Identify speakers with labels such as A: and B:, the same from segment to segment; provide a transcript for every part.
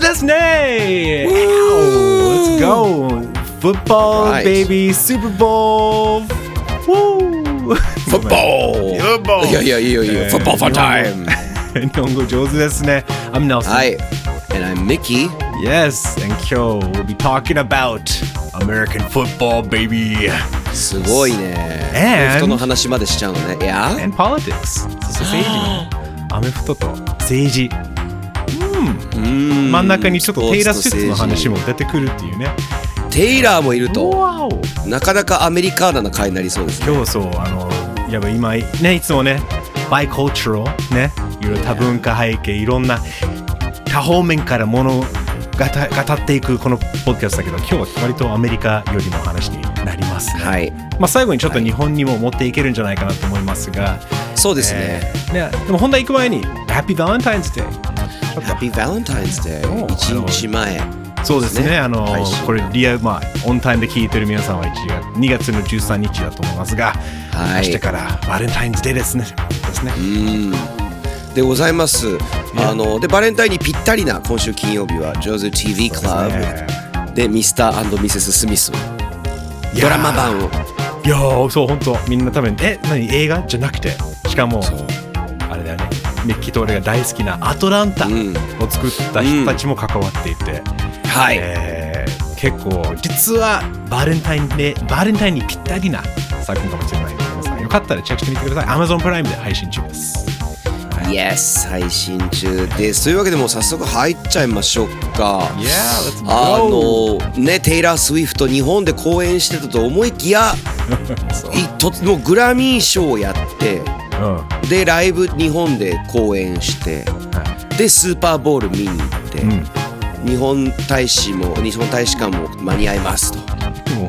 A: 手ですね Let's go! Football,
B: Right.
A: baby, Super Bowl! Woo!
B: フットボール
A: Football!
B: いやいやいいよいいよ。
A: えー
B: フットボールファンタイム。
A: 日本語上手ですね。I'm Nelson.
B: はい。And I'm Mickey.
A: Yes, and 今日 we'll be talking about American football, baby,
B: すごいね。
A: And-
B: 人の話までしちゃうのね。いや
A: and politics. そして政治も。アメフトと政治。
B: うん
A: 真ん中にちょっとテイラー・スウィの話も出てくるっていうね。
B: テイラーもいると、なかなかアメリカーナな回になりそうですね。
A: 今日そう、あの、やっぱ今、ね、いつもね、バイコルチュラル、ね、いろいろ多文化背景、いろんな多方面からものがた語っていくこのポッドキャストだけど、今日は割とアメリカよりの話になります、ね。
B: はい。
A: まあ、最後にちょっと日本にも持っていけるんじゃないかなと思いますが、
B: そうですね。
A: えーねでも本題行く前に、Happy Valentine's Day! ちょっと
B: Happy Valentine's Day
A: お
B: 一日前。
A: そうですね、
B: ね。
A: あのこれリアル、まあ、オンタイムで聞いてる皆さんは1月2月の13日だと思いますが、
B: はい。
A: 明日からバレンタインズデーですね。ですね。
B: うん。でございます。あのでバレンタインにぴったりな今週金曜日は JOZO TV クラ
A: ね
B: ブでミスターミセス・スミスドラマ版を。
A: いやーそう本当みんな多分え何映画？じゃなくて。しかもミッキーと俺が大好きなアトランタを
B: ん。
A: 作った人たちも関わっていて、
B: はい、
A: えー結構実はバレンタインでバレンタインにぴったりな作品かもしれないので皆さんよかったらチェックしてみてください。Amazon プライムで配信中です。
B: Yes 配信中です。というわけでもう早速入っちゃいましょうか。
A: Yeah, let's
B: あ!のねテイラー・スウィフト日本で公演してたと思いきや ともうグラミー賞をやって
A: うん。は
B: でライブ日本で公演してでスーパーボール見に行って、
A: いうん。
B: 日本大使も日本大使館も間に合いますと。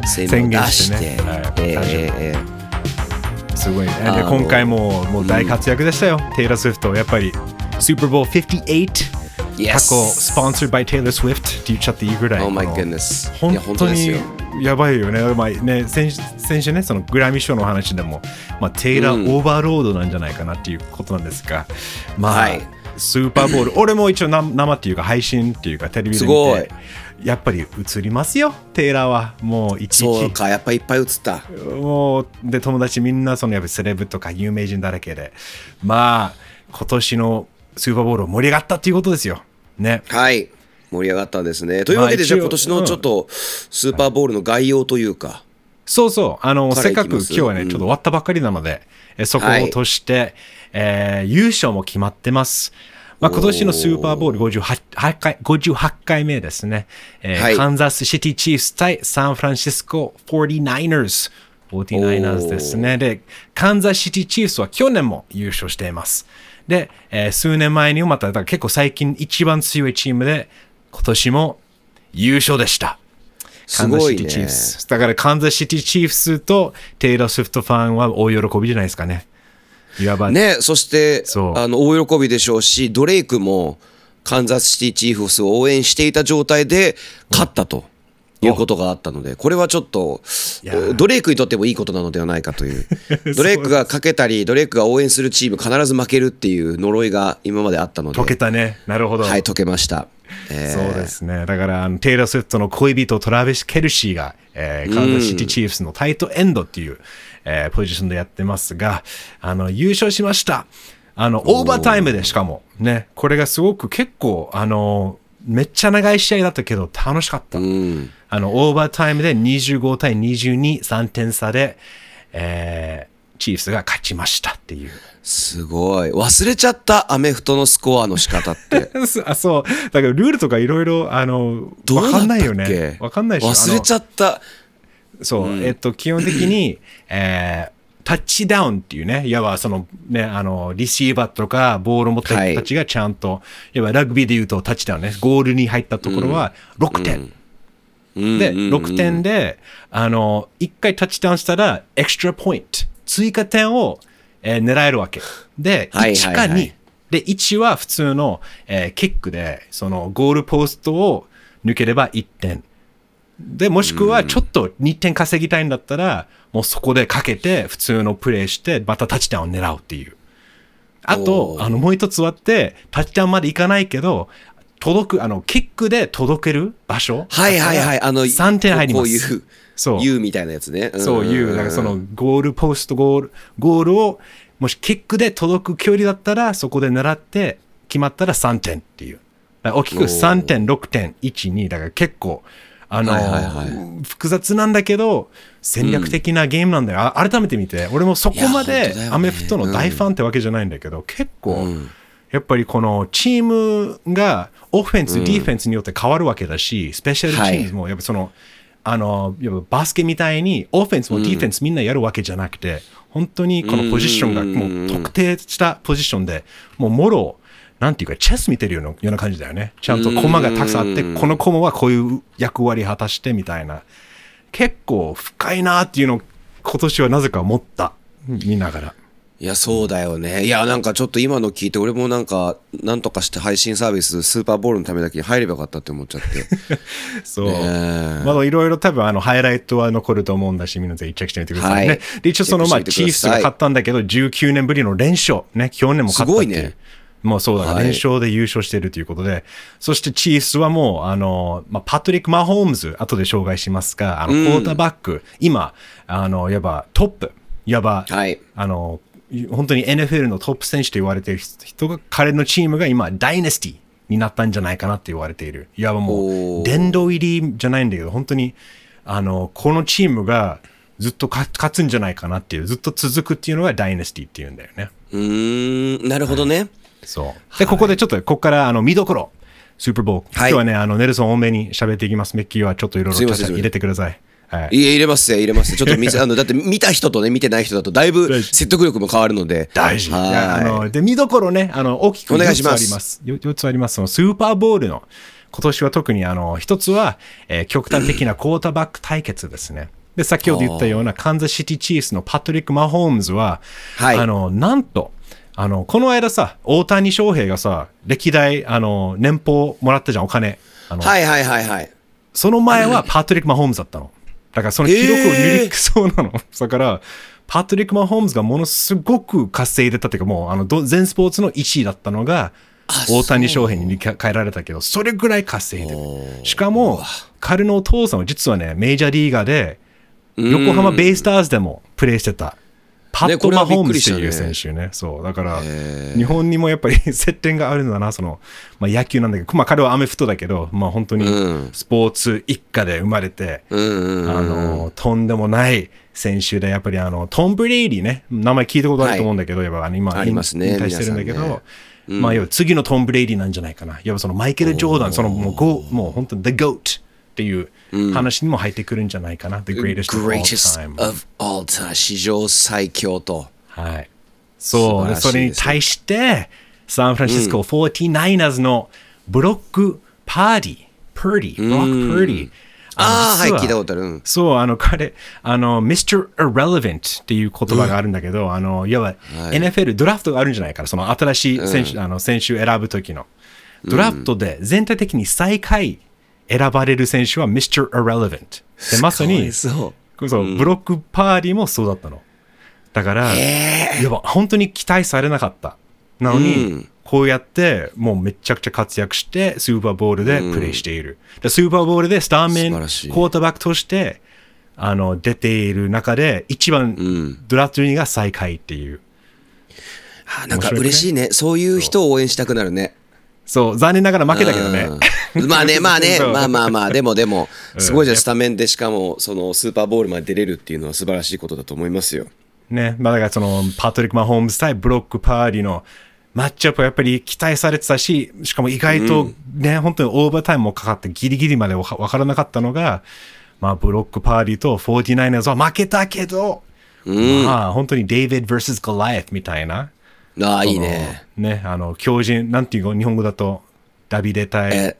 B: 宣
A: 宣言
B: して
A: ね。はい。
B: えーえーえー
A: すごいね。今回ももう大活躍でしたよ。テイラー・スウィフト。やっぱりスーパーボール58
B: Yes
A: かっこスポンサー by Taylor Swift って言っちゃっていいぐらい。
B: Oh my goodness い
A: 本当にやばいよね。まあね先先週ね、そのグラミー賞の話でも、まあ、テイラー・オーバーロードなんじゃないかなっていうことなんですが、まあ、
B: はい。
A: スーパーボール、俺も一応生生っていうか配信っていうかテレビです見て、やっぱり映りますよ、テイラーは。もういちいち。
B: そうかやっぱいっぱい映った。
A: もうで友達みんなそのやっぱセレブとか有名人だらけで。まあ今年のスーパーボール盛り上がったっていうことですよ。ね。
B: はい盛り上がったんですね。というわけでじゃあ今年のちょっとスーパーボールの概要というか、
A: そうそう。あのせっかく今日はね、
B: うん
A: ちょっと終わったばっかりなのでえそこを
B: はい。
A: として、えー優勝も決まってます。まあ、今年のスーパーボール 58, 8回58回目ですね、えー
B: はい。
A: カンザスシティチーフス対サンフランシスコ 49ers 49ers ですね。で、カンザスシティチーフスは去年も優勝しています。で、えー数年前にもまた、だから結構最近一番強いチームで、今年も優勝でした。
B: すごいね。
A: だからカンザスシティチーフスとテイラー・スウィフトファンは大喜びじゃないですかね。いわば、
B: ねそしてあの大喜びでしょうしドレイクもカンザスシティチーフスを応援していた状態で勝ったと。いうことがあったのでこれはちょっと
A: や
B: ドレイクにとってもいいことなのではないかという ドレイクがかけたりドレイクが応援するチーム必ず負けるっていう呪いが今まであったので
A: 解けたね。なるほど。
B: はい解けました、えー
A: そうですね。だから、あのテイラー・スウィフトの恋人トラビス・ケルシーが、えーカンザスシティ・チーフスのタイトエンドっていう、えーポジションでやってますが、あの、優勝しました。あの、オーバータイムでしかも、ね、これがすごく結構、あの、めっちゃ長い試合だったけど楽しかった。
B: うん
A: あの、オーバータイムで25対22、3点差で、えーチーフスが勝ちましたっていう。
B: すごい。忘れちゃったアメフトのスコアの仕方って。
A: あそう。だからルールとかいろいろ、あの、わかんないよね。わかんないし。
B: 忘れちゃった。
A: そう、えっと、基本的に、えータッチダウンっていうね、いわばそのね、あの、リシーバーとかボールを持った人たちがちゃんと、い、わばラグビーで言うとタッチダウンね、ゴールに入ったところは6点。で、6点で、あの、1回タッチダウンしたら、エクストラポイント、追加点を、えー狙えるわけ。で、
B: はい
A: 1か
B: はいはい
A: 2。で、1は普通の、えーキックで、そのゴールポストを抜ければ1点。で、もしくはちょっと2点稼ぎたいんだったら、もうそこでかけて普通のプレーして、またタッチダウンを狙うっていう。あとあの、もう一つはって、タッチダウンまでいかないけど、届く、あの、キックで届ける場所。
B: はいはいはい。あの、
A: 3点入ります。
B: こういう、
A: そう。
B: U みたいなやつね。
A: そういう、だからそのゴールポストゴール、ゴールを、もしキックで届く距離だったら、そこで狙って、決まったら3点っていう。大きく
B: おー
A: 3点、6点、1、2。だから結構、あの、
B: はいはいは
A: 複雑なんだけど、戦略的なゲームなんだよ。あ改めて見て、俺もそこまでアメフトの大ファンってわけじゃないんだけど、結構、
B: うん
A: やっぱりこのチームがオフェンス、ディフェンスによって変わるわけだし、スペシャルチームもやっぱその、あの、バスケみたいにオフェンスもディフェンスみんなやるわけじゃなくて、本当にこのポジションがもう特定したポジションで、もうもろ、なんていうか、チェス見てるようなような感じだよね。ちゃんとコマがたくさんあって、このコマはこういう役割果たしてみたいな。結構深いなっていうのを今年はなぜか思った。見ながら。
B: いや、そうだよね。いや、なんかちょっと今の聞いて、俺もなんか、なんとかして配信サービス、スーパーボールのためだけに入ればよかったって思っちゃって。
A: そう。まだいろいろ多分あのハイライトは残ると思うんだし、皆さんチェックしてみてくださいね。
B: はい
A: で、一応そのまあチーフスが勝ったんだけど、19年ぶりの連勝。ね、去年も勝ったっていう。
B: すごいね
A: もうそうだ、
B: はい
A: 連勝で優勝しているということで、そしてチーフスはもう、あの、まあ、パトリック・マホームズ、後で紹介しますが、あの、クォーターバック、今、あの、いわばトップ、いわば、
B: はい
A: あの、本当に NFL のトップ選手と言われている人が、彼のチームが今、ダイナスティになったんじゃないかなって言われている。いわばもう、殿堂入りじゃないんだけど、本当に、あの、このチームがずっと勝勝つんじゃないかなっていう、ずっと続くっていうのがダイナスティっていうんだよね。
B: うーん、なるほどね。
A: そう。で、ここでちょっと、ここから、あの、見どころ、スーパーボール。
B: はい
A: 今日はね、あの、ネルソン多めに喋っていきます。メッキーはちょっといろいろ入れてください。はい。
B: いや、入れますよ、入れますよ。ちょっと見せ、あの、だって見た人とね、見てない人だと、だいぶ説得力も変わるので。
A: 大事。あ
B: は
A: の、で、見どころね、あの、大きく4つ
B: お願いします
A: あります。よ4つあります。そのスーパーボールの、今年は特に、あの、一つは、えー極端的なクォーターバック対決ですね。で、先ほど言ったようなカンザシティチーフスのパトリック・マホームズは、
B: はい
A: あの、なんと、あの、この間さ、大谷翔平がさ、歴代、あの、年俸もらったじゃん、お金。あの、
B: はいはいはいはい。
A: その前はパトリック・マホームズだったの。だからその記録を塗りくそうなの。だから、パトリック・マホームズがものすごく稼いでたっていうか、もうあのど全スポーツの1位だったのが、大谷翔平に変えられたけど、それぐらい稼いでる。しかも、彼のお父さんは実はね、メジャーリーガーで、横浜ベイスターズでもプレーしてた。パット・マホームズ
B: びっ
A: ていう選手ね。そう。だから、日本にもやっぱり接点があるんだな、その、まあ野球なんだけど、まあ彼はアメフトだけど、まあ本当に
B: うん。
A: スポーツ一家で生まれて、
B: うん。
A: あの、とんでもない選手で、やっぱりあの、トム・ブレイディね、名前聞いたことあると思うんだけど、やっぱ今、
B: ありますね
A: 引退してるんだけど
B: 皆さんね、
A: まあ、要は次のトム・ブレイディなんじゃないかな。やっぱそのマイケル・ジョーダン、そのもうゴー、もう本当に The GOAT っていう話にも入ってくるんじゃないかな。The greatest of all time.
B: of all time 史上最強と。
A: はい。そう。それに対して、サンフランシスコ 49ers のブロック・パーディ、パーディ、ブロック・パーディ。
B: ああ、はい、
A: 実
B: 聞いたことある。うん
A: そう、あの、彼、あの、Mr. Irrelevant っていう言葉があるんだけど、あの、いわば、NFL ドラフトがあるんじゃないかな、その新しい選手、あの、選手選ぶ時の。ドラフトで全体的に最下位選ばれる選手は Mr. Irrelevant。で、まさに、
B: そう。
A: そう、ブロックパーティーもそうだったの。だから、いや本当に期待されなかった。なのに、
B: うん
A: こうやって、もうめちゃくちゃ活躍して、スーパーボールでプレイしている。でスーパーボールでスターメン、ク
B: 素晴らしい
A: ォーターバックとして、あの、出ている中で、一番、
B: ん
A: ドラフト2が最下位っていう。
B: あなんか嬉しいね。そういう人を応援したくなるね。
A: そう、残念ながら負けたけどね。
B: う んまあね、まあねまあまあまあ、でもでも、
A: うん
B: すごいじゃん、スタメンでしかも、そのスーパーボールまで出れるっていうのは素晴らしいことだと思いますよ。
A: ね、まあだからそのパトリック・マホームズ対ブロック・パーティーのマッチアップはやっぱり期待されてたし、しかも意外とね、本当にオーバータイムもかかってギリギリまでわからなかったのが、まあブロック・パーティーと 49ers は負けたけど、まあ本当にデイビッド vs ゴライアスみたいな。
B: ああ、いいね。
A: ね、あの、巨人、なんていうの日本語だと、ダビデ対。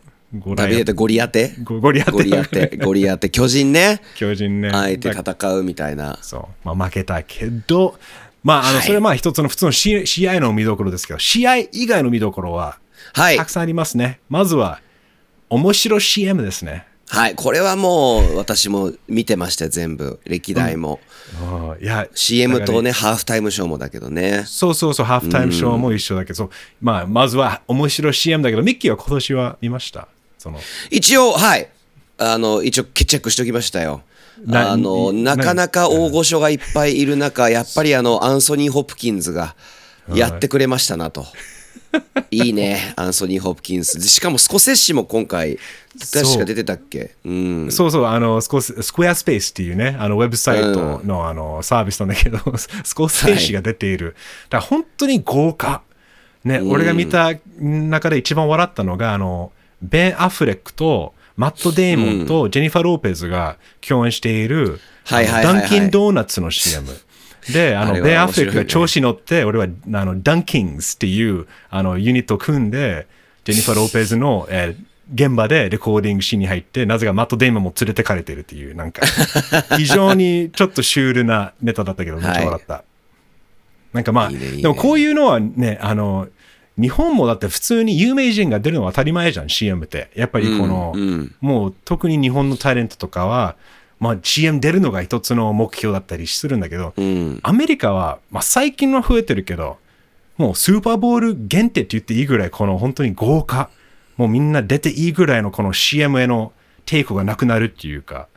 B: ダビデとゴリアテ
A: ゴゴリアテ
B: ゴリアテ、ゴリアテ、巨人ね。
A: 巨人ね。
B: 相手
A: だ
B: 戦うみたいな。
A: そう。まあ負けたけど、まああの、
B: はい
A: それはまあ一つの普通の試試合の見どころですけど、試合以外の見どころは、
B: はい
A: たく。さんありますね。まずは、面白 CM ですね。
B: はい、これはもう私も見てましたよ、全部。歴代も。
A: ああいや、
B: CM とね、ハーフタイムショーもだけどね。
A: そうそうそう、ハーフタイムショーも一緒だけど、そうまあ、まずは面白い CM だけど、ミッキーは今年は見ました？その
B: 一応、はい。あの、一応、チェックしておきましたよ。
A: な
B: あの、
A: な
B: なかなか大御所がいっぱいいる中、やっぱりあの、アンソニー・ホプキンズがやってくれましたなと。いいね、アンソニー・ホプキンズ。しかも、スコセッシも今回、確か出てたっけ？うん。
A: そうそう、あの、スコススクエアスペースっていうね、あの、ウェブサイトの,、あのサービスなんだけど、スコセッシが出ている。だから本当に豪華。ね、俺が見た中で一番笑ったのが、あの、ベン・アフレックと、マット・デイモンとジェニファー・ローペズが共演している、
B: はいはいはいはい。
A: ダンキン・ドーナツの CM。で、あの、
B: あ
A: ベン・アフレックが調子に乗って、俺は、あの、ダンキングスっていう、あの、ユニットを組んで、ジェニファー・ローペズの、えー現場でレコーディングシーンに入って、なぜかマット・デイモンも連れてかれてるっていう、なんか、非常にちょっとシュールなネタだったけど、めっちゃ笑った。なんかまあ
B: いいねいいね。
A: でもこういうのはね、あの、日本もだって普通に有名人が出るのは当たり前じゃん、CM って。やっぱりこの、
B: うんうん
A: もう特に日本のタレントとかは、まあ CM 出るのが一つの目標だったりするんだけど、
B: うん。
A: アメリカは、まあ最近は増えてるけど、もうスーパーボール限定って言っていいぐらい、この本当に豪華、もうみんな出ていいぐらいのこの CM への抵抗がなくなるっていうか、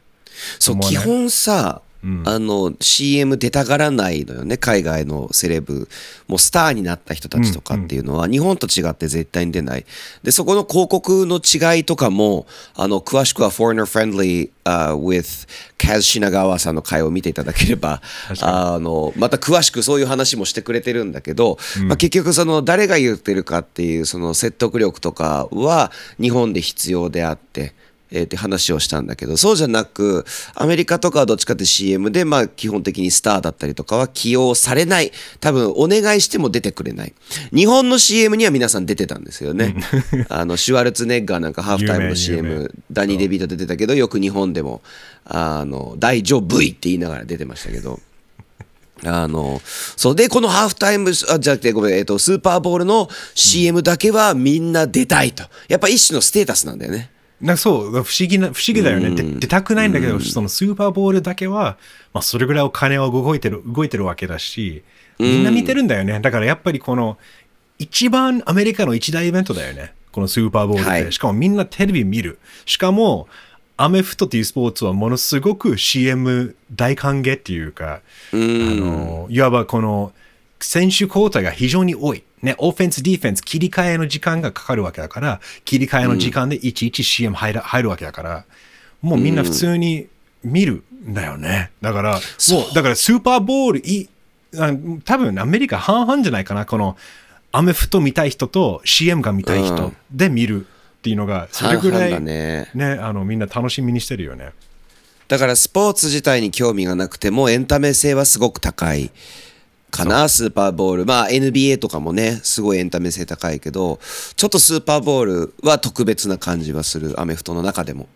B: そう、基本さ、あの、CM 出たがらないのよね、海外のセレブ。もうスターになった人たちとかっていうのは、日本と違って絶対に出ない。で、そこの広告の違いとかも、あの、詳しくは Foreigner Friendly、uh, with カズ品川さんの回を見ていただければ、あの、また詳しくそういう話もしてくれてるんだけど、まあ、結局その誰が言ってるかっていうその説得力とかは日本で必要であって、えーって話をしたんだけど、そうじゃなく、アメリカとかはどっちかって CM で、まあ基本的にスターだったりとかは起用されない。多分お願いしても出てくれない。日本の CM には皆さん出てたんですよね。あの、シュワルツェネッガーなんかハーフタイムの CM、ダニー・デビート出てたけど、よく日本でも、あの、大丈夫いって言いながら出てましたけど。あの、そうで、このハーフタイム、あ、じゃなくて、ごめん、えっと、スーパーボールの CM だけはみんな出たいと。やっぱ一種のステータスなんだよね。
A: なんかそう、不思議な、不思議だよね。で出たくないんだけど、そのスーパーボールだけは、まあそれぐらいお金は動いてる、動いてるわけだし、みんな見てるんだよね。だからやっぱりこの、一番アメリカの一大イベントだよね。このスーパーボールって。
B: はい
A: しかもみんなテレビ見る。しかも、アメフトっていうスポーツはものすごく CM 大歓迎っていうか、あの、いわばこの、選手交代が非常に多い。ね、オフェンス、ディフェンス、切り替えの時間がかかるわけだから、切り替えの時間でいちいち CM 入る入るわけだから、もうみんな普通に見るんだよね。だから、もう、だからスーパーボールい、あ多分アメリカ半々じゃないかな、この、アメフト見たい人と CM が見たい人で見るっていうのが、それぐらい、
B: ね、
A: あの、みんな楽しみにしてるよね。
B: だからスポーツ自体に興味がなくてもエンタメ性はすごく高いかな、スーパーボール。まあ NBA とかもね、すごいエンタメ性高いけど、ちょっとスーパーボールは特別な感じはする、アメフトの中でも。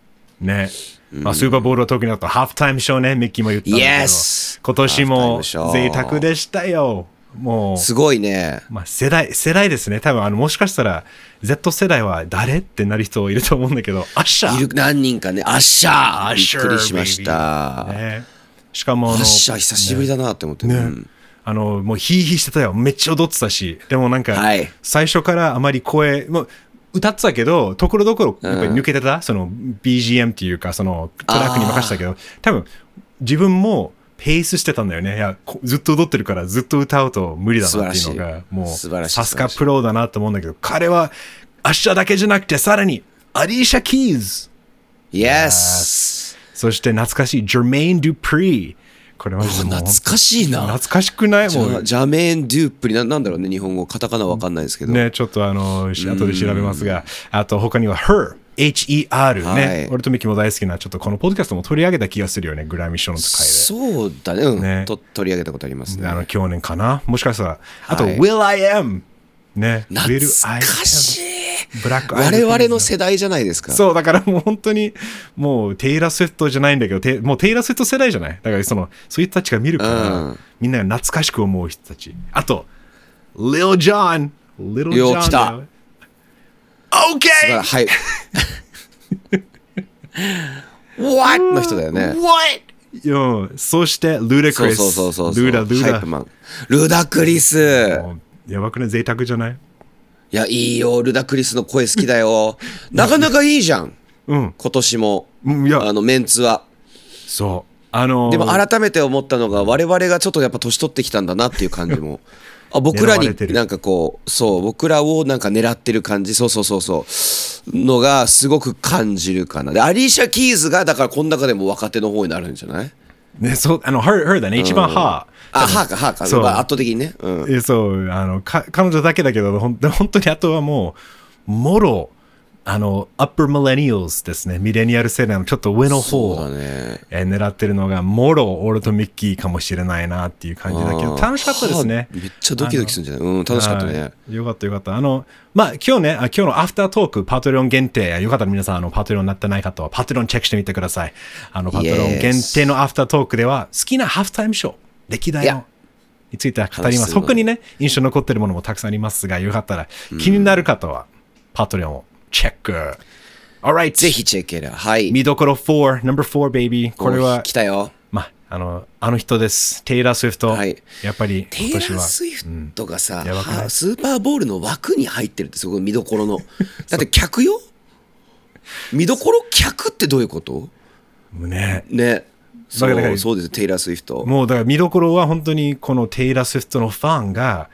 A: ね。まあ、スーパーボールは特にだとハーフタイムショーね、ミッキーも言ったんだけど、
B: Yes！
A: 今年も贅沢でしたよ。もう、
B: すごいね。
A: まあ、世代、世代ですね。多分、あの、もしかしたら、Z 世代は誰ってなる人いると思うんだけど、アッシャー。
B: いる何人かね、アッシャーびっくりしました。
A: ね。しかも、
B: アッシャー久しぶりだなって思って。
A: ね
B: うん
A: あの、もうヒーヒーしてたよ。めっちゃ踊ってたし。でもなんか、
B: はい
A: 最初からあまり声、もう歌ってたけど、ところどころやっぱり抜けてた、その BGM っていうか、そのトラックに任せたけど、多分自分もペースしてたんだよね。いや、こずっと踊ってるからずっと歌うと無理だなっていうのが
B: い、
A: もう
B: 素晴らしい
A: さすがプロだなと思うんだけど、彼はアッシャーだけじゃなくて、さらにアリーシャ・キーズ。
B: Yes!
A: そして懐かしいジェメイン・ドゥプリー。これマジでもう
B: 懐かしいな。
A: 懐かしくない？
B: ジ
A: もう。
B: ャジャメーン・デュープリな、なんだろうね、日本語、カタカナわかんないですけど。
A: ね、ちょっとあの、し後で調べますが、あと他には Her、H-E-R ね、
B: はい。
A: 俺とミキも大好きな、ちょっとこのポッドキャストも取り上げた気がするよね、グラミー賞の回
B: そうだね、うん。
A: ね。
B: と取り上げたことあります
A: で。
B: ね。
A: あの、去年かな？もしかしたら、あと、
B: はい。
A: Will I Am! ね、
B: 懐
A: Will
B: か
A: I
B: しい。
A: Am! ブラック
B: 我々の世代じゃないですか。
A: そう、だからもう本当に、もうテイラー・スウェットじゃないんだけど、テもうテイラー・スウェット世代じゃないだからその、そういう人たちが見るから、
B: うん
A: みんなが懐かしく思う人たち。あと、Lil Jon! Little
B: よ
A: John
B: 来た。
A: OK!
B: はい。What? の人だよね。
A: What? よそして、ルダクリス。
B: そうそうそうそう。
A: ルダ、ルダ。
B: ルダクリス。
A: やばくない？贅沢じゃない？
B: いや、いいよ。ルダクリスの声好きだよ。なかなかいいじゃん。
A: うん。
B: 今年も。
A: うんいや
B: あの、メンツは。
A: そう。あのー
B: でも改めて思ったのが、我々がちょっとやっぱ年取ってきたんだなっていう感じも。あ僕らになんかこう、そう、僕らをなんか狙ってる感じ、そうそうそうそう、のがすごく感じるかな。で、アリーシャ・キーズが、だからこの中でも若手の方になるんじゃない？
A: ね、そう、あの、her, her だね。一番歯。
B: あ、はーか、はーか。
A: そう
B: まあ圧倒的にね。うん。
A: えそう、あの、か彼女だけだけど、ほん本当にあとはもう、もろ、あの、upper millennials ですね。ミレニアル世代のちょっと上の方
B: そうだね。
A: えー狙ってるのが、もろ、俺とミッキーかもしれないなっていう感じだけど、楽しかったですね。
B: はあめっちゃドキドキするんじゃない？うん、楽しかったね。
A: はいよかったよかった。あの、まあ、今日ね、あ今日のアフタートーク、パトレオン限定、よかったら皆さん、あの、パトレオンになってない方は、パトレオンチェックしてみてください。あの、パトレオン限定のアフタートークでは、好きなハーフタイムショー、歴代のについて語ります。
B: 話するの
A: 他にね、印象に残ってるものもたくさんありますが、よかったら、気になる方は、パトレオンをチェック。Alright.
B: ぜひチェックエラー。はい。
A: 見どころ4、number 4, baby. これは
B: お来、たよ。
A: まあ、あの、あの人です。テイラー・スウィフト。
B: はい
A: やっぱり、
B: テイラー・
A: 今年は。
B: スウィフトがさ、
A: やばくない？
B: はスーパーボールの枠に入ってるってそこ見どころの。だって客よ？見どころ客ってどういうこと？
A: ね。
B: ね。そうそうです、テイラー・スウィフト。
A: もうだから見どころは本当にこのテイラー・スウィフトのファンが、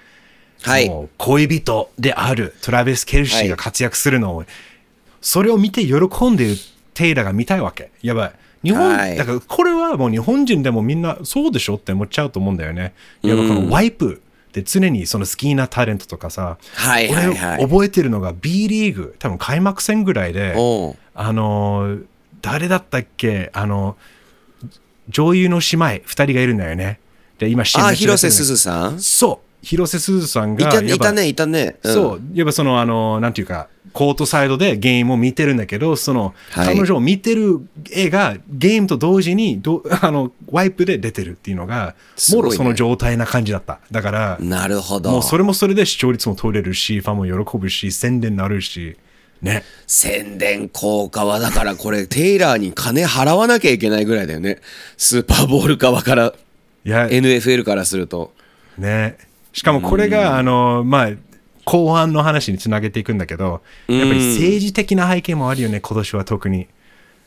B: はい。
A: 恋人であるトラビス・ケルシーが活躍するのを、それを見て喜んでいるテイラーが見たいわけ。やばい。日本、
B: はい
A: だからこれはもう日本人でもみんなそうでしょって思っちゃうと思うんだよね。やばいこのワイプで常にその好きなタレントとかさ、
B: はいはいはい
A: 俺覚えてるのが B リーグ、多分開幕戦ぐらいで、あのー、誰だったっけ？あの、女優の姉妹2人がいるんだよね。で、今、
B: あ、広瀬
A: す
B: すずさん？
A: そう。広瀬すずさんが、
B: いた
A: やっぱ
B: いたね、いたね。うん
A: そう。やっぱその、あの、なんていうか、コートサイドでゲームを見てるんだけど、その、
B: はい
A: 彼女を見てる絵がゲームと同時にど、あの、ワイプで出てるっていうのが、
B: ね
A: もろその状態な感じだった。だから、
B: なるほど。
A: もうそれもそれで視聴率も取れるし、ファンも喜ぶし、宣伝になるし、ね。
B: 宣伝効果はだからこれテイラーに金払わなきゃいけないぐらいだよね。スーパーボール側から、
A: いや、
B: NFL からすると。
A: ね。しかもこれが、あの、まあ、後半の話につなげていくんだけど、やっぱり政治的な背景もあるよね、今年は特に。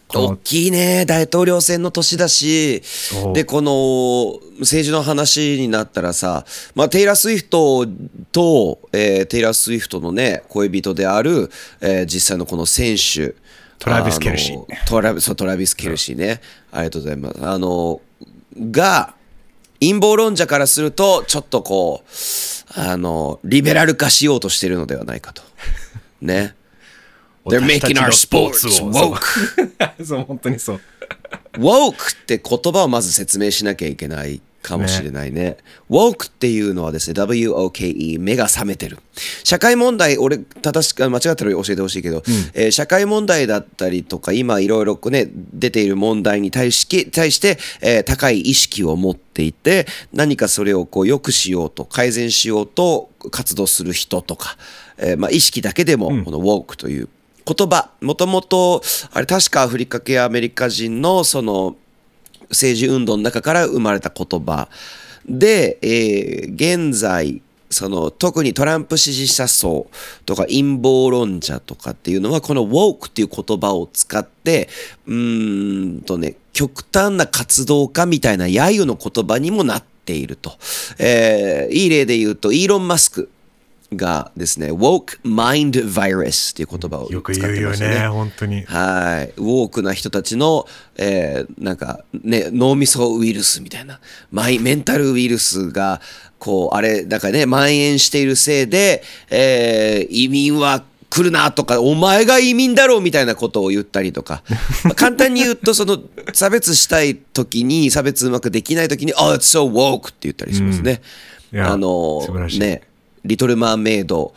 A: こ
B: 大
A: の
B: きいね大統領選の年だし。
A: う。
B: でこの政治の話になったらさ、まあ、テイラー・スウィフトと、えーテイラー・スウィフトのね恋人である、えー実際のこの選手。
A: トラビスケルシー。
B: トラビそうトラビス・ケルシーね。ありがとうございます。あのが陰謀論者からするとちょっとこうあのリベラル化しようとしてるのではないかと。ね。They're making
A: の
B: our
A: スポー
B: sports
A: ツを。
B: woke.
A: そう、本当にそう。
B: woke って言葉をまず説明しなきゃいけないかもしれないね。woke っていうのはですね、W-O-K-E、目が覚めてる。社会問題、俺、正しく、間違ったら教えてほしいけど、えー社会問題だったりとか、今いろいろね、出ている問題に対し対して、えー高い意識を持っていて、何かそれをこう良くしようと、改善しようと活動する人とか、えーまあ、意識だけでも、この woke という言葉、もともと、あれ確かアフリカ系アメリカ人のその政治運動の中から生まれた言葉。で、えー現在、その特にトランプ支持者層とか陰謀論者とかっていうのはこの woke っていう言葉を使ってうーんとね極端な活動家みたいな揶揄の言葉にもなっていると、えーいい例で言うとイーロン・マスク。がですね woke mind virus っていう言葉を使
A: よく
B: って
A: 言うよ
B: ましたね
A: ね、本当に。
B: はい。ウォークな人たちの、えーなんかね、脳みそウイルスみたいな、マイメンタルウイルスが、こう、あれ、だからね、蔓延しているせいで、えー移民は来るなとか、お前が移民だろうみたいなことを言ったりとか、まあ簡単に言うと、その、差別したい時に、差別うまくできない時に、Oh, it's so woke って言ったりしますね。
A: うんいや
B: あの
A: 素晴らしい
B: ね、リトル・マーメイド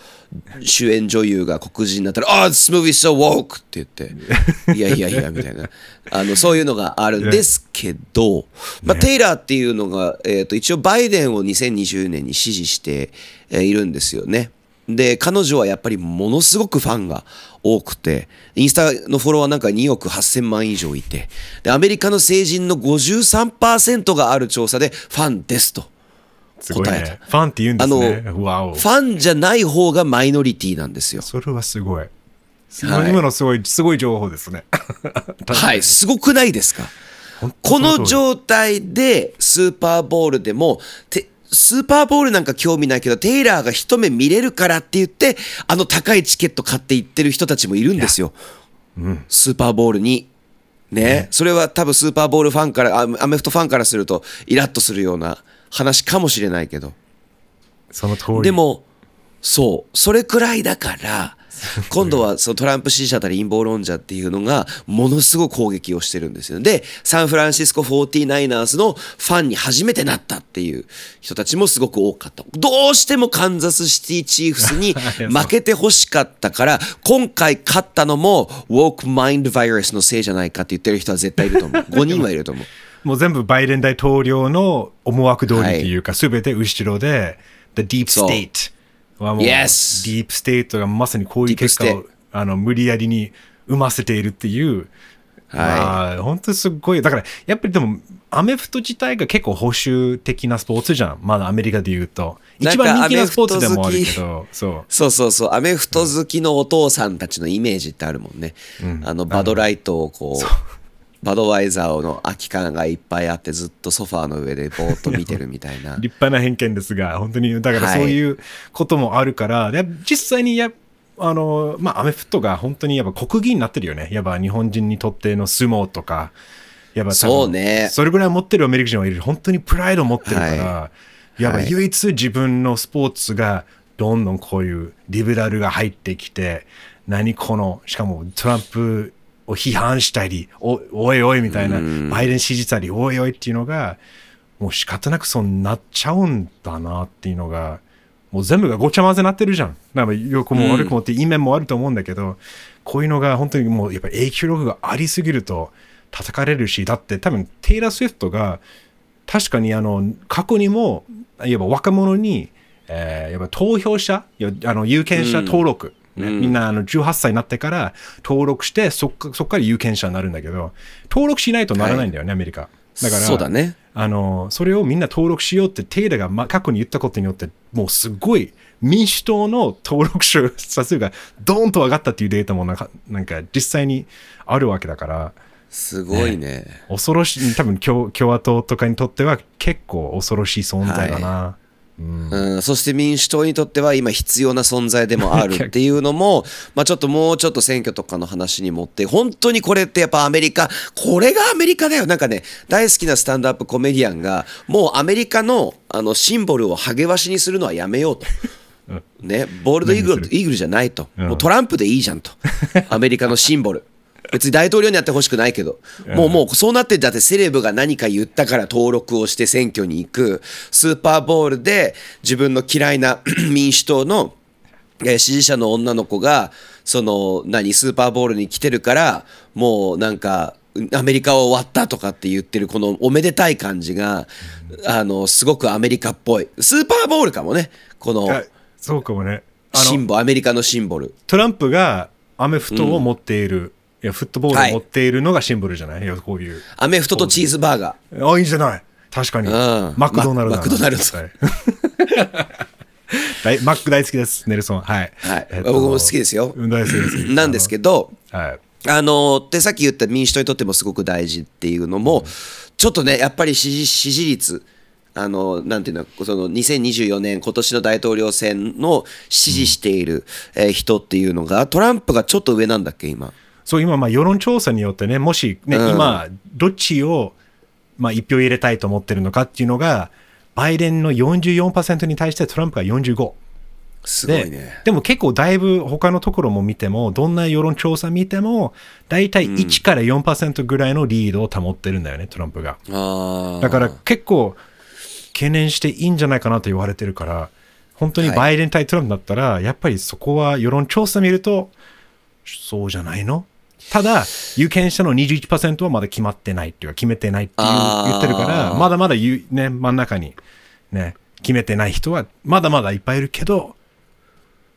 B: 主演女優が黒人になったら「あ、oh, this movie is so woke」って言って「いやいやいや」みたいなあのそういうのがあるんですけど、まあ、テイラーっていうのが、えー、と一応バイデンを2020年に支持して、えーいるんですよね。で、彼女はやっぱりものすごくファンが多くて、インスタのフォロワーなんか2億8000万以上いて、で、アメリカの成人の53%がある調査でファンですと。
A: すごいね。ファンって言うんですね。わお。
B: ファンじゃない方がマイノリティなんですよ。
A: それはすごい。すごい今のすごい、すごい情報ですね。
B: はい、すごくないですか？この状態でスーパーボールでも、スーパーボールなんか興味ないけど、テイラーが一目見れるからって言って、あの高いチケット買って行ってる人たちもいるんですよ。うん、スーパーボールに。ね、ね、それは多分スーパーボールファンから、アメフトファンからするとイラッとするような話かもしれないけど。
A: その通り。
B: でも、そう、それくらいだから、今度はそのトランプ支持者たり陰謀論者っていうのがものすごく攻撃をしてるんですよ。で、サンフランシスコ 49ers のファンに初めてなったっていう人たちもすごく多かった。どうしてもカンザスシティチーフスに 負けてほしかったから、今回勝ったのも Woke Mind Virus のせいじゃないかって言ってる人は絶対いると思う。5人はいると思う。
A: もう全部バイデン大統領の思惑通りっていうか、す、べ、て後ろで、The Deep State はもう、ディープステートがまさにこういう結果をあの無理やりに生ませているっていう、はい、本当すごい。だから、やっぱりでも、アメフト自体が結構保守的なスポーツじゃん。まだアメリカで言うと。一番人気なスポーツでもあるけど、
B: そう。そうそうそう。アメフト好きのお父さんたちのイメージってあるもんね。うん、あの、バドライトをこう、バドワイザーの空き缶がいっぱいあってずっとソファーの上でぼーっと見てるみたいな。
A: 立派な偏見ですが本当にだからそういうこともあるから、はい、実際にやあのまあアメフトが本当にやっぱ国技になってるよね。やっぱ日本人にとっての相撲とか。やっぱ
B: そうね。
A: それぐらい持ってるアメリカ人はいる。本当にプライドを持ってるから、はい、やっぱ唯一自分のスポーツがどんどんこういうリベラルが入ってきて何このしかもトランプを批判したり、おおいおいみたいな、バイデン支持たり、おいおいっていうのが、もう仕方なくそうなっちゃうんだなっていうのが、もう全部がごちゃ混ぜになってるじゃん。なんかよくも悪くもっていい面もあると思うんだけど、うん、こういうのが本当にもうやっぱ影響力がありすぎると叩かれるし、だって多分テイラー・スウィフトが確かにあの過去にも、いわば若者に、えー、やっぱ投票者、あの有権者登録、うんね、みんなあの18歳になってから登録してそっそっから有権者になるんだけど登録しないとならないんだよね、はい、アメリカ。だから
B: そうだね。
A: あのそれをみんな登録しようってテイラが、ま、過去に言ったことによってもうすごい民主党の登録者数がドーンと上がったっていうデータもなんかなんか実際にあるわけだから。
B: すごいね、ね、
A: 恐ろしい多分共共和党とかにとっては結構恐ろしい存在だな、はい
B: うん、そして民主党にとっては今必要な存在でもある っていうのも、まあちょっともうちょっと選挙とかの話に持って、本当にこれってやっぱアメリカ、これがアメリカだよ。なんかね、大好きなスタンドアップコメディアンが、もうアメリカのあのシンボルをハゲワシにするのはやめようと。ね、ボールドイーグルイーグルじゃないと、もうトランプでいいじゃんと、アメリカのシンボル。別に大統領になってほしくないけど、もうもうそうなってだってセレブが何か言ったから登録をして選挙に行く、スーパーボールで自分の嫌いな 民主党の、え支持者の女の子が、その何、スーパーボールに来てるから、もうなんか、アメリカは終わったとかって言ってるこのおめでたい感じが、あの、すごくアメリカっぽい。スーパーボールかもね、この。
A: そうかもね。
B: シンボル、アメリカのシンボル。
A: トランプがアメフトを持っている、いや、フットボールを持っているのがシンボルじゃない、はい、こういう。
B: アメフトとチーズバーガ
A: ー。あ、いいじゃない？確かに。マクドナルド。
B: マクドナルド。
A: マック大好きです、ネルソン。はい。
B: はい。えっと、僕も好きですよ。
A: 大好きです。
B: なんですけど、はい。あのってさっき言った民主党にとってもすごく大事っていうのも、うん、ちょっとね、やっぱり支持支持率、あの、なんていうの、その2024年、今年の大統領選の支持している、え人っていうのが、トランプがちょっと上なんだっけ、今？
A: そう、今、まあ、世論調査によってね、もしね、うん、今、どっちを、まあ、一票入れたいと思ってるのかっていうのが、バイデンの44%に対してトランプが45。
B: すごいね。
A: でも結構だいぶ他のところも見ても、どんな世論調査見ても、大体1から4%ぐらいのリードを保ってるんだよね、トランプが。だから結構懸念していいんじゃないかなと言われてるから、本当にバイデン対トランプだったら、はい、やっぱりそこは世論調査見ると、そうじゃないの？ただ、有権者の21%はまだ決まってないっていうか、決めてないっていう言ってるから、まだまだね、真ん中にね、決めてない人はまだまだいっぱいいるけど、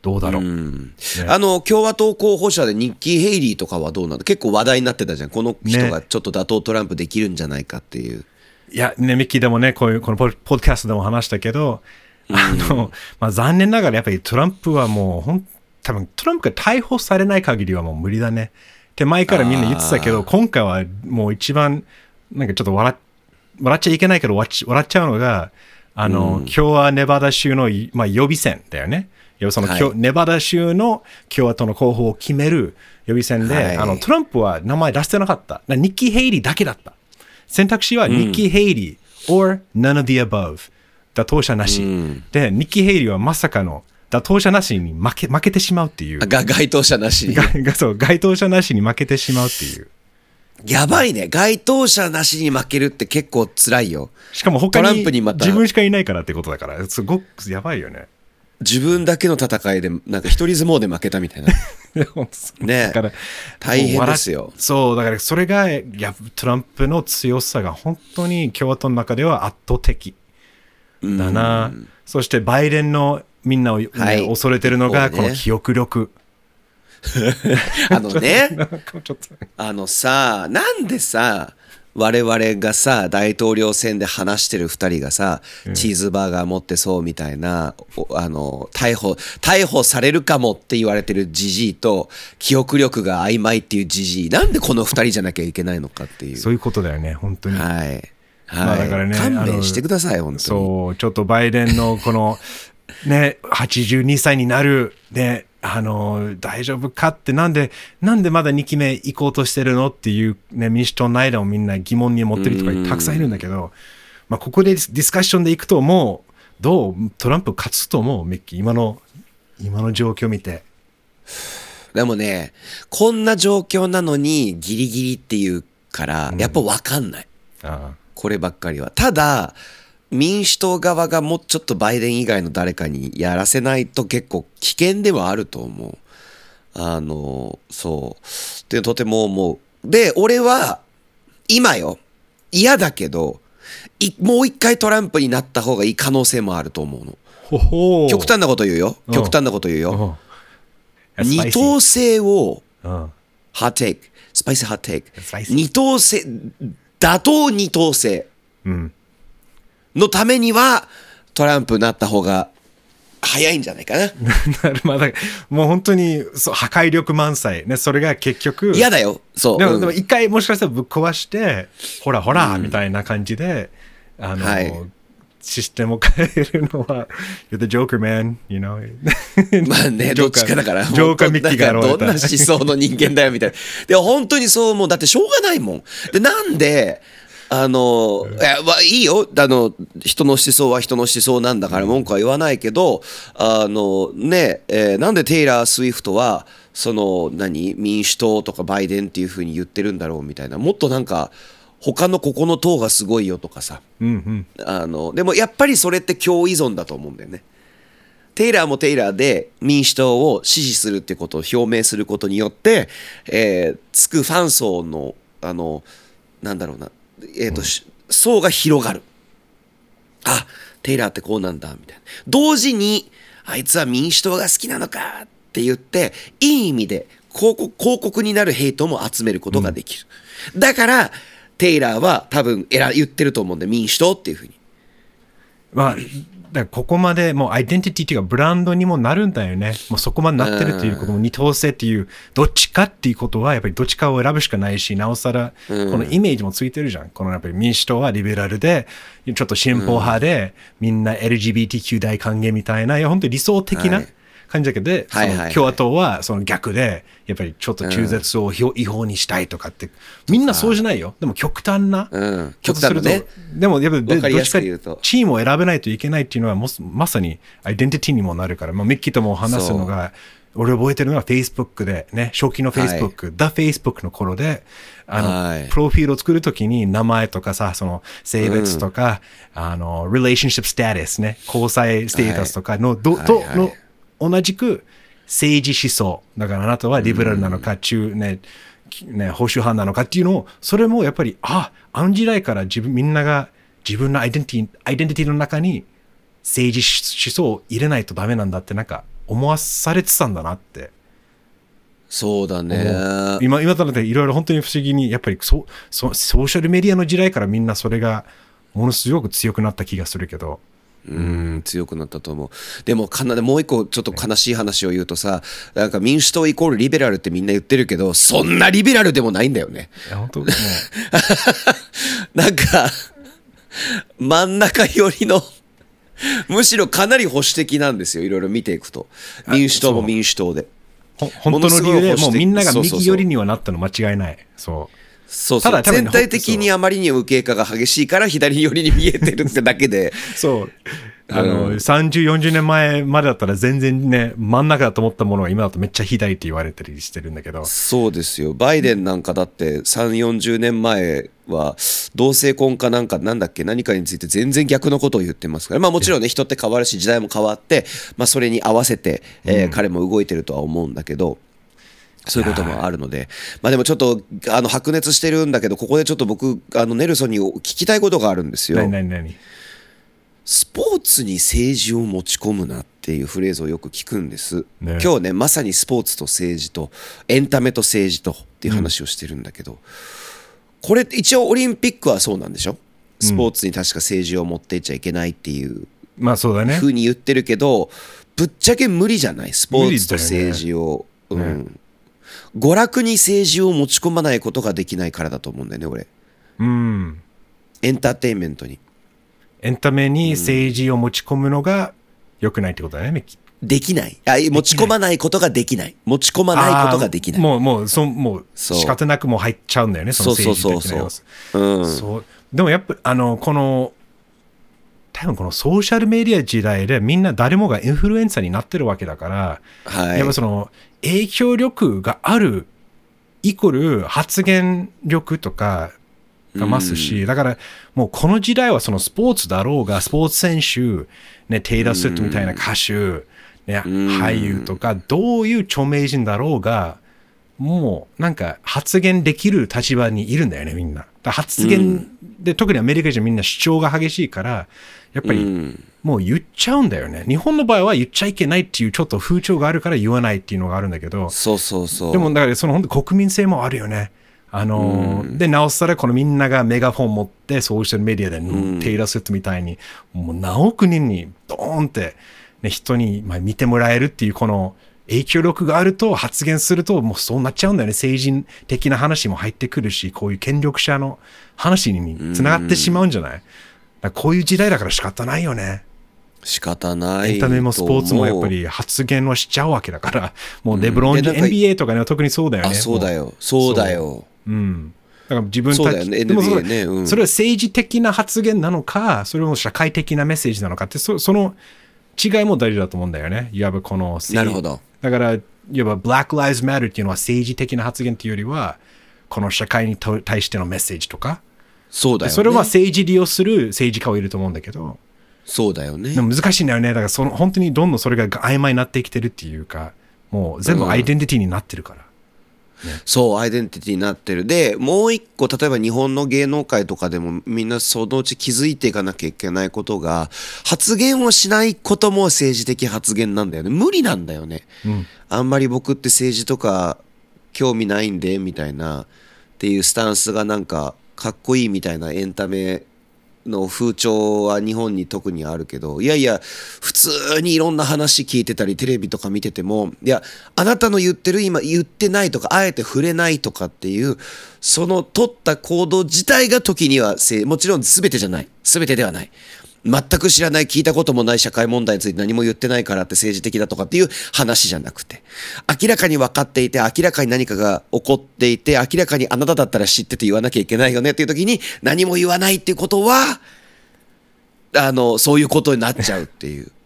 A: どうだろう。
B: うん。あの共和党候補者でニッキー・ヘイリーとかはどうなの？結構話題になってたじゃん。この人がちょっと打倒トランプできるんじゃないかっていう、
A: いや、ね、ミッキーでもね、こういう、このポッドキャストでも話したけど、あの、まあ、残念ながらやっぱりトランプはもう、ほん、多分トランプが逮捕されない限りはもう無理だね。って前からみんな言ってたけど、今回はもう一番、なんかちょっと笑っ、笑っちゃいけないけど笑っちゃうのが、あの、今日はネバダ州の、まあ、予備選だよね。要はその、
B: はい
A: ネバダ州の共和党の候補を決める予備選で、
B: はい
A: あの、トランプは名前出してなかった。なニッキー・ヘイリーだけだった。選択肢はニッキー・ヘイリー、or none of the above。妥当者なし。で、ニッキー・ヘイリーはまさかの妥当者なしに負け負けてしまうっていう。
B: あ。が該当者なしに。
A: ががそう該当者なしに負けてしまうっていう。
B: やばいね。該当者なしに負けるって結構辛いよ。
A: しかも他
B: トラ
A: に
B: ンプにまた。
A: 自分しかいないからってことだから、すごくやばいよね。
B: 自分だけの戦いでなんか一人相撲で負けたみたいな。ね
A: だから
B: 大変ですよ。
A: そう、だからそれがやトランプの強さが本当に共和党の中では圧倒的だな。そしてバイデンのみんなを、ね
B: はい。
A: 恐れてるのがこの記憶力。
B: あのね。あのさなんでさ我々がさ大統領選で話してる2人がさ、チーズバーガー持ってそうみたいなおあの逮捕逮捕されるかもって言われてるジジイと記憶力が曖昧っていうジジイなんでこの2人じゃなきゃいけないのかっていう。
A: そういうことだよね、本当に。
B: はい、はい。
A: まあだからね
B: 勘弁してください本当に。
A: そう、ちょっとバイデンのこの、ね、82歳になる、ね、あの、大丈夫かって、なんで、なんでまだ2期目行こうとしてるのっていう、ね、民主党の間もみんな疑問に持ってる人がたくさんいるんだけど、まあ、ここでディスカッションでいくと、もう、どうトランプ勝つと思うミッキー。今の、今の状況見て。
B: でもねこんな状況なのにギリギリっていうからやっぱ分かんない、
A: あ
B: こればっかりは。ただ、民主党側がもうちょっとバイデン以外の誰かにやらせないと結構危険ではあると思う。あの、そう。で、とても思う。で、俺は、今よ、嫌だけど、いもう一回トランプになった方がいい可能性もあると思うの。
A: ほほー
B: 極端なこと言うよ。
A: うん
B: 極端なこと言うよ。
A: うん
B: 二党制を、
A: うん
B: hot
A: take、spicy hot take spicy。
B: 二党制、打倒二党制。
A: うん。
B: のためにはトランプになった方が早いんじゃないかな。
A: なるまあだもう本当にそう破壊力満載。ね、それが結局。
B: 嫌だよ。そう。
A: でも、
B: うん
A: でも一回もしかしたらぶっ壊して、ほらほら、みたいな感じで、あの、
B: はい
A: システムを変えるのは、You're the Joker, man, you know?
B: まあね、どっちかだから。
A: ジョーカーミッキーが
B: どんな思想の人間だよみたいな。で、本当にそう思う。だってしょうがないもん。で、なんで、あの、いや、まあ、いいよ。あの、人の思想は人の思想なんだから文句は言わないけど、あの、ね、えーなんでテイラー・スウィフトは、その、何、民主党とかバイデンっていうふうに言ってるんだろうみたいな。もっとなんか、他のここの党がすごいよとかさ。
A: うんうん。
B: あのでもやっぱりそれって共依存だと思うんだよね。テイラーもテイラーで民主党を支持するってことを表明することによって、えーつくファン層のあのなんだろうな、えーとし層が広がる。あテイラーってこうなんだみたいな。同時にあいつは民主党が好きなのかって言っていい意味で広告広告になるヘイトも集めることができる。だからテイラーは多分えら言ってると思うんで民主党っていうふうに。
A: まあ、だからここまでもうアイデンティティっていうかブランドにもなるんだよね。もうそこまでなってるっていうことも二等星っていう、どっちかっていうことはやっぱりどっちかを選ぶしかないし、なおさらこのイメージもついてるじゃん。このやっぱり民主党はリベラルで、ちょっと進歩派で、みんな LGBTQ 大歓迎みたいな、いや本当に理想的な
B: はい
A: 感じだけど、そ
B: はいはい。
A: 共和党はその逆で、やっぱりちょっと中絶を違法にしたいとかって、みんなそうじゃないよ。でも極端な。
B: うん。極端なね。
A: でもやっぱりどっちかチームを選べないといけないっていうのはもすまさにアイデンティティにもなるから、まあ、ミッキーとも話すのが俺覚えてるのは Facebook でね初期の Facebook、The Facebook の頃であの、
B: はい。
A: プロフィールを作るときに名前とかさその性別とか、あの relationship status ね交際ステータスとかの、どと
B: はいはい。
A: の同じく政治思想だからあなたはリベラルなのか、中ねきね、保守派なのかっていうのを、それもやっぱり、あ、あの時代から自分、みんなが自分のアイデンティティ、アイデンティティの中に政治思想を入れないとダメなんだってなんか思わされてたんだなって。
B: そうだね。
A: 今、今となっていろいろ本当に不思議に、やっぱりそそソーシャルメディアの時代からみんなそれがものすごく強くなった気がするけど。
B: うん、強くなったと思う。でも、かなでもう一個ちょっと悲しい話を言うとさ、なんか民主党イコールリベラルってみんな言ってるけど、そんなリベラルでもないんだよね。
A: いや本当もう
B: なんか、真ん中寄りの、むしろかなり保守的なんですよ。いろいろ見ていくと。民主党も民主党で。
A: ほ本当の理由で
B: も
A: うみんなが右寄りにはなったの間違いない。そう。
B: そうそう全体的にあまりにも右傾化が激しいから左寄りに見えてるってだけで。
A: そう。あの、30、40年前までだったら全然ね、真ん中だと思ったものが今だとめっちゃ左って言われたりしてるんだけど。
B: そうですよ。バイデンなんかだって3、40年前は同性婚かなんかなんだっけ何かについて全然逆のことを言ってますから。まあもちろんね人って変わるし時代も変わって、まあそれに合わせて、えー彼も動いてるとは思うんだけど。そういうこともあるので、まあでもちょっとあの白熱してるんだけど、ここでちょっと僕、あのネルソンに聞きたいことがあるんですよ。
A: 何何何？
B: スポーツに政治を持ち込むなっていうフレーズをよく聞くんです、
A: ね。
B: 今日ねまさにスポーツと政治とエンタメと政治とっていう話をしてるんだけど、これって一応オリンピックはそうなんでしょ？スポーツに確か政治を持っていっちゃいけないっていう
A: まあそうだね。
B: ふ。うに言ってるけどぶっちゃけ無理じゃない？スポーツと政治を、うん娯楽に政治を持ち込まないことができないからだと思うんだよね俺。
A: うん。
B: エンターテインメントに。
A: エンタメに政治を持ち込むのが良くないってことだよね。
B: できない。あ持ち込まないことができない。持ち込まないことができない。
A: もう、もう、そもう、
B: そう
A: 仕方なくもう入っちゃうんだよね、その
B: そう
A: 政治
B: そうそう
A: 的
B: そう。
A: な要素。
B: うん。
A: そう。でもやっぱ、あの、この、多分このソーシャルメディア時代でみんな誰もがインフルエンサーになってるわけだから、
B: はい。
A: やっぱその影響力があるイコール発言力とかが増すし、だからもうこの時代はそのスポーツだろうが、スポーツ選手、ね、テイラー・スウィフトみたいな歌手、ね、俳優とか、どういう著名人だろうが、もうなんか発言できる立場にいるんだよね、みんな。発言で、特にアメリカ人みんな主張が激しいから、やっぱり
B: うん
A: もう言っちゃうんだよね。日本の場合は言っちゃいけないっていうちょっと風潮があるから言わないっていうのがあるんだけど、
B: そうそうそう
A: でもだからその本当国民性もあるよね。あのーで、なおさらこのみんながメガフォン持ってソーシャルメディアで、テイラー・スウィフトみたいに、もう何億人にドーンって、ね、人にまあ見てもらえるっていうこの影響力があると発言するともうそうなっちゃうんだよね。政治的な話も入ってくるし、こういう権力者の話につながってしまうんじゃない、こういう時代だから仕方ないよね。
B: 仕方ない
A: エンタメもスポーツもやっぱり発言はしちゃうわけだから、もうレブロン、
B: でなんか
A: NBA とかね、特にそうだよね。
B: あそうだ
A: も
B: よそうだよ
A: う。うん。だから自分たち
B: ね
A: でもそれ
B: ねうん
A: それは政治的な発言なのか、それも社会的なメッセージなのかって、そその違いも大事だと思うんだよね。いわばこの政
B: なるほど。
A: だから、いわば Black Lives Matter っていうのは政治的な発言っていうよりは、この社会にと対してのメッセージとか、
B: そうだよね。
A: それは政治利用する政治家はいると思うんだけど、
B: そうだよね。
A: でも難しいんだよね。だからその本当にどんどんそれが曖昧になってきてるっていうか、もう全部アイデンティティになってるから。
B: そうアイデンティティになってる。でもう一個例えば日本の芸能界とかでもみんなそのうち気づいていかなきゃいけないことが発言をしないことも政治的発言なんだよね。無理なんだよね、あんまり僕って政治とか興味ないんでみたいなっていうスタンスがなんかかっこいいみたいなエンタメの風潮は日本に特にあるけどいやいや普通にいろんな話聞いてたりテレビとか見ててもいやあなたの言ってる今言ってないとかあえて触れないとかっていうその取った行動自体が時にはもちろん全てじゃない。全てではない。全く知らない聞いたこともない社会問題について何も言ってないからって政治的だとかっていう話じゃなくて明らかに分かっていて明らかに何かが起こっていて明らかにあなただったら知ってて言わなきゃいけないよねっていう時に何も言わないっていうことはあのそういうことになっちゃうっていう。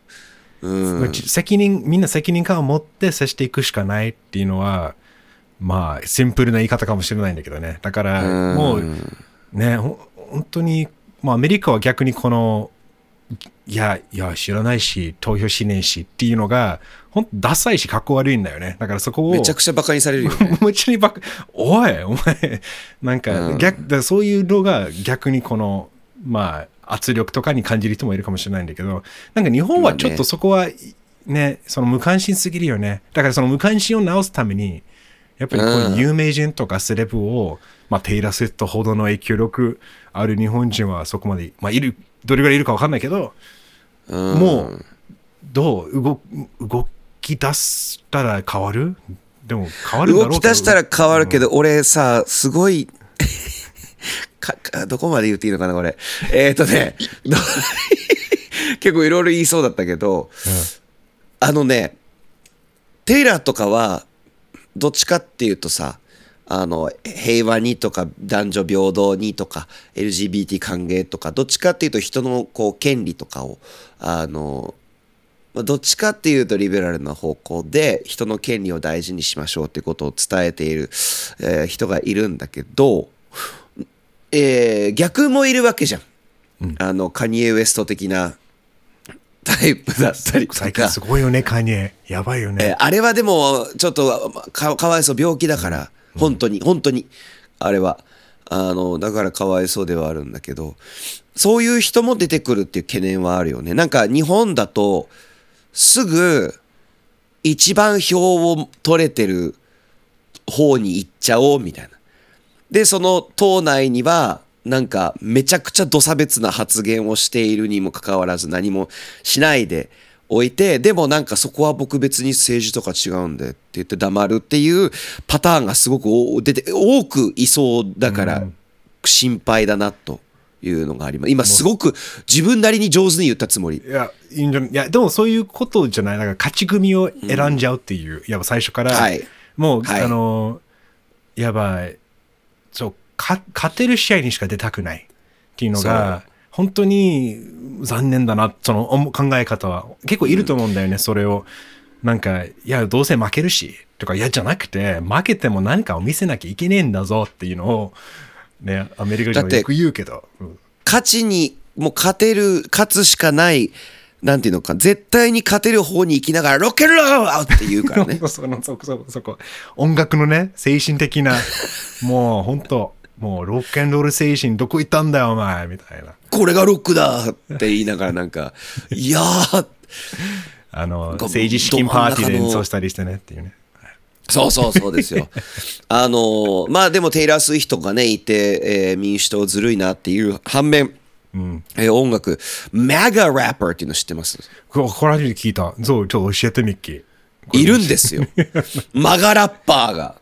B: うん、
A: 責任、みんな責任感を持って接していくしかないっていうのは、まあ、シンプルな言い方かもしれないんだけどね。だから、
B: うん
A: もう、ね、ほ本当に、まあ、アメリカは逆にこの、いや、いや、知らないし、投票しねえしっていうのが、本当ダサいし、かっこ悪いんだよね。だからそこを、
B: めちゃくちゃバカにされるよね。
A: もう一にばっか、おい、お前、なんか、逆、だからそういうのが逆にこの、まあ、圧力とかに感じる人もいるかもしれないんだけど、なんか日本はちょっとそこは、ね、その無関心すぎるよね。だからその無関心を直すために、やっぱりこう有名人とかセレブを、まあ、テイラー・スウィフトほどの影響力ある日本人はそこまで、まあ、いる、どれぐらいいるかわかんないけど、
B: うん。
A: もう、どう動動き出したら変わる？でも変わる
B: 動き出したら変わるけど、俺さ、すごい、かかどこまで言っていいのかな、これ。えっ、ー、とね、ど 結構いろいろ言いそうだったけど、あのね、テイラーとかは、どっちかっていうとさ、あの、平和にとか、男女平等にとか、LGBT 歓迎とか、どっちかっていうと人のこう、権利とかを、あの、まあどっちかっていうとリベラルな方向で人の権利を大事にしましょうってことを伝えている、えー人がいるんだけど、えー逆もいるわけじゃん。あの、カニエ・ウエスト的なタイプだったりとか。
A: 最近すごいよね、カニエ。やばいよ
B: えー
A: ね。
B: あれはでも、ちょっとかかわいそう、病気だから、本当に、本当に、あれは。あの、だからかわいそうではあるんだけど、そういう人も出てくるっていう懸念はあるよね。なんか日本だと、すぐ、一番票を取れてる方に行っちゃおうみたいな。で、その党内には、なんかめちゃくちゃ土差別な発言をしているにもかかわらず何もしないでおいて、でもなんかそこは僕別に政治とか違うんでって言って黙るっていうパターンがすごくお出て、多くいそうだから心配だなというのがあります。今すごく自分なりに上手に言ったつもり。
A: いや、いや、でもそういうことじゃない。なんか勝ち組を選んじゃうっていう、やっぱ最初から、
B: はい。
A: もう、
B: はい。
A: あの、やばい、そう、か勝てる試合にしか出たくないっていうのが、本当に残念だな、その思考え方は。結構いると思うんだよね、それを。なんか、いや、どうせ負けるし、とか、いや、じゃなくて、負けても何かを見せなきゃいけねえんだぞっていうのを、ね、アメリカ人はよく言うけど。うん
B: 勝ちに、もう勝てる、勝つしかない、なんていうのか、絶対に勝てる方に行きながら、ロッケンロールって言うからね。
A: そのそこそこそこ音楽のね精神的なもう本当もうロックンロール精神どこ行ったんだよお前みたいな。
B: これがロックだって言いながらなんか、いやー、
A: あの
B: ご
A: 政治資金パーティーで演奏したりしてねっていうね。
B: そうそうそうですよ。あのーまあでもテイラー・スウィフトがね、いて、えー民主党ずるいなっていう反面、えー音楽、MAGA ラッパーっていうの知ってます？
A: ここれ初めて聞いた。そうちょっと教えてミッキー。
B: いるんですよ。マガラッパーが。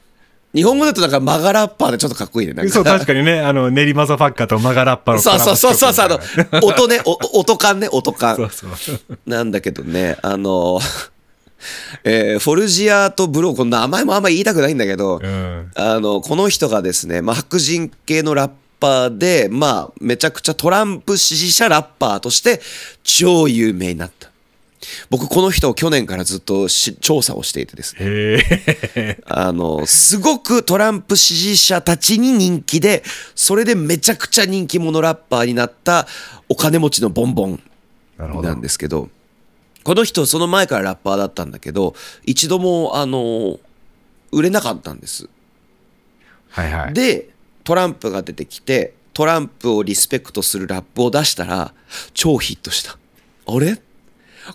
B: 日本語だとなんかマガラッパーでちょっとかっこいいね。
A: そう確かにねあの練馬ザファッカーとマガラッパの
B: そうそうそうそうそう、あの音ね、お音感ね、音感。
A: そうそう
B: なんだけどね、あの、えーフォルジアとブロー、この名前もあんまり言いたくないんだけど、
A: うん
B: あの、この人がですね、まあ、白人系のラッパーで、まあ、めちゃくちゃトランプ支持者ラッパーとして超有名になった。僕、この人を去年からずっとし調査をしていてですね、あの、すごくトランプ支持者たちに人気で、それでめちゃくちゃ人気者ラッパーになったお金持ちのボンボン
A: な
B: んですけど、この人その前からラッパーだったんだけど、一度もあの、売れなかったんです。
A: はいはい。
B: で、トランプが出てきて、トランプをリスペクトするラップを出したら、超ヒットした。あれ？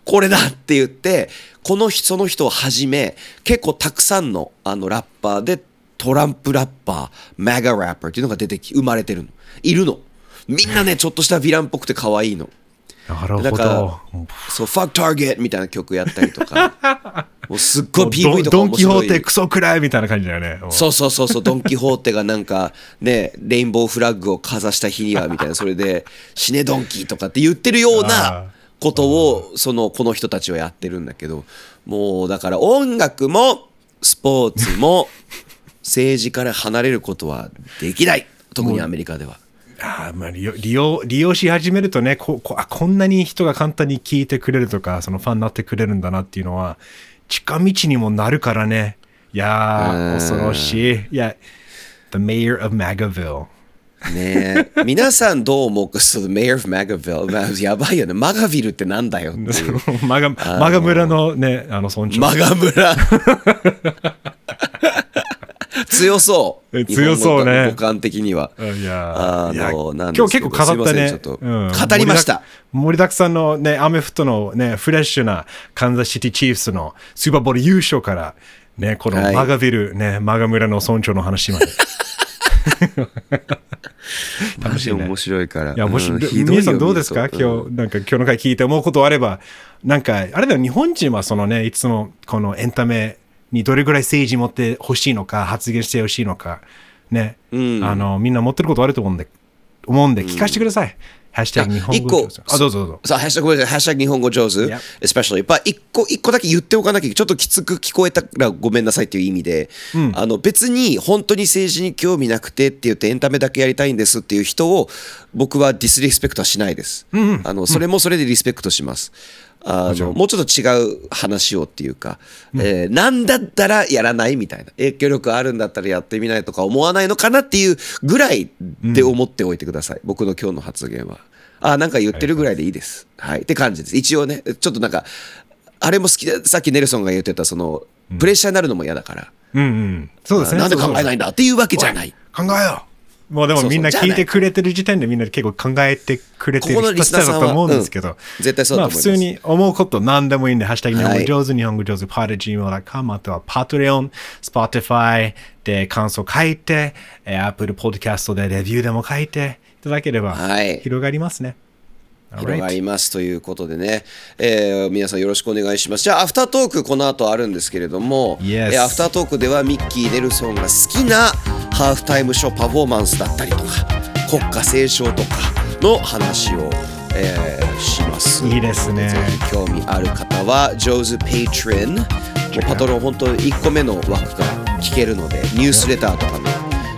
B: これだって言って、この人、その人をはじめ、結構たくさんのあのラッパーで、トランプラッパー、マガラッパーっていうのが出てき、生まれてるの。いるの。みんなね、ちょっとしたヴィランっぽくて可愛いの。
A: なるほ
B: だかそう、Fuck Target みたいな曲やったりとか、もうすっごい
A: ド
B: PV とか
A: ドン・。キホーテクソくらいみたいな感じだよね
B: そうそうそうそう、ドン・キホーテがなんかね、レインボーフラッグをかざした日にはみたいな、それで死ねドンキとかって言ってるよう
A: あ
B: なことを、その、この人たちはやってるんだけど、もうだから音楽もスポーツも 政治から離れることはできない。特にアメリカでは。
A: あーまあ利用利用し始めるとねここあこんなに人が簡単に聞いてくれるとかそのファンになってくれるんだなっていうのは近道にもなるからねいや恐ろしいいや The Mayor of Magaville
B: ねえ。皆さんどう思う？か、そう、Mayor of Magaville。まあやばいよね。マガビルってなんだよ。
A: マガマガ村のねあの村長
B: マガ村。強そう。
A: 強そうね
B: 五感的には。
A: いや
B: あの
A: 今日結構語ったねうん
B: 語りました
A: 盛りだくさんのね、アメフトのね、フレッシュなカンザスシティチーフスのスーパーボール優勝から、ね、この
B: はい
A: マガビル、ね、マガ村の村長の話まで。
B: マジ面白いから。
A: いや、もし、
B: うんひどいよ
A: 皆さんどうですか？今日、なんか今日の回聞いて思うことあれば、なんか、あれだよ、日本人はそのね、いつもこのエンタメにどれぐらい政治持ってほしいのか、発言してほしいのか、ね、
B: うん。
A: あの、みんな持ってることあると思うんで、思うんで、聞かせてください。ハッシュタグ日本語
B: 一個
A: あ、どうぞどうぞ。
B: さあ、ハッシュタグごめんなさいハッシュタグ日本語上手
A: Yep.
B: especially。やっぱ一個、一個だけ言っておかなきゃ、ちょっときつく聞こえたらごめんなさいっていう意味で、あの別に本当に政治に興味なくてって言ってエンタメだけやりたいんですっていう人を僕はディスリスペクトはしないです。あのそれもそれでリスペクトします。あのもうちょっと違う話をっていうか、えーなんだったらやらないみたいな影響力あるんだったらやってみないとか思わないのかなっていうぐらいで思っておいてください、僕の今日の発言は。あなんか言ってるぐらいでいいです。はい。って感じです。一応ね、ちょっとなんか、あれも好きだ、さっきネルソンが言ってた、その、プレッシャーになるのも嫌だから、
A: うんうん。そうですね。
B: なんで考えない
A: い
B: んだっていうわけじゃない。
A: 考えよう。もうでもみんな聞いてくれてる時点でみんな結構考えてくれてる人たちだと思うんですけど、
B: うん絶対そうだと思います。
A: まあ普通に思うこと何でもいいんで、ハッシュタグ日本
B: はい。
A: 語上手、日本語上手、パーテ gmail.com、あとは Patreon、Spotify で感想書いて、えー Apple Podcast でレビューでも書いていただければ
B: はい。
A: 広がりますね。
B: 広がりますということでね、えー皆さんよろしくお願いします。じゃあ、アフタートーク、この後あるんですけれども、
A: Yes.
B: えーアフタートークではミッキー・ネルソンが好きなハーフタイムショーパフォーマンスだったりとか、国歌斉唱とかの話を、えーします。
A: いいですね。
B: ぜひ興味ある方は、ジョーズ・ Patreon、もうパトロン本当1個目の枠から聞けるので、ニュースレターとかね、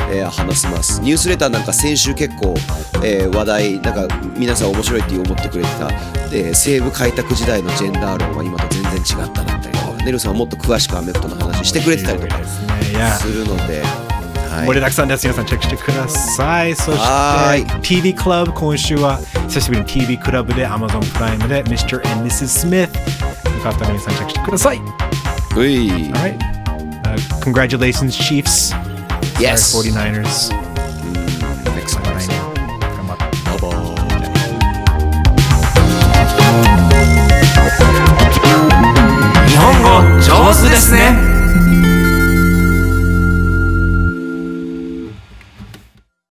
B: えー話しますニュースレターなんか先週結構、えー話題なんか皆さん面白いって思ってくれてた、えー西部開拓時代のジェンダー論は今と全然違っただったりとかネルさんはもっと詳しくアメフトの話してくれてたりとか
A: です
B: るので、はい
A: 盛りだくさんです。皆さんチェックしてください。そ
B: は
A: して TV クラブ今週は久しぶりに TV クラブで Amazon プライムで Mr. and Mrs. Smith よかったら皆さんチェックしてください。
B: うい.
A: Uh, congratulations, Chiefs.
B: Yes.
A: Sorry, 49ers.
B: ネクスト
A: 頑張って
C: 日本語上手ですね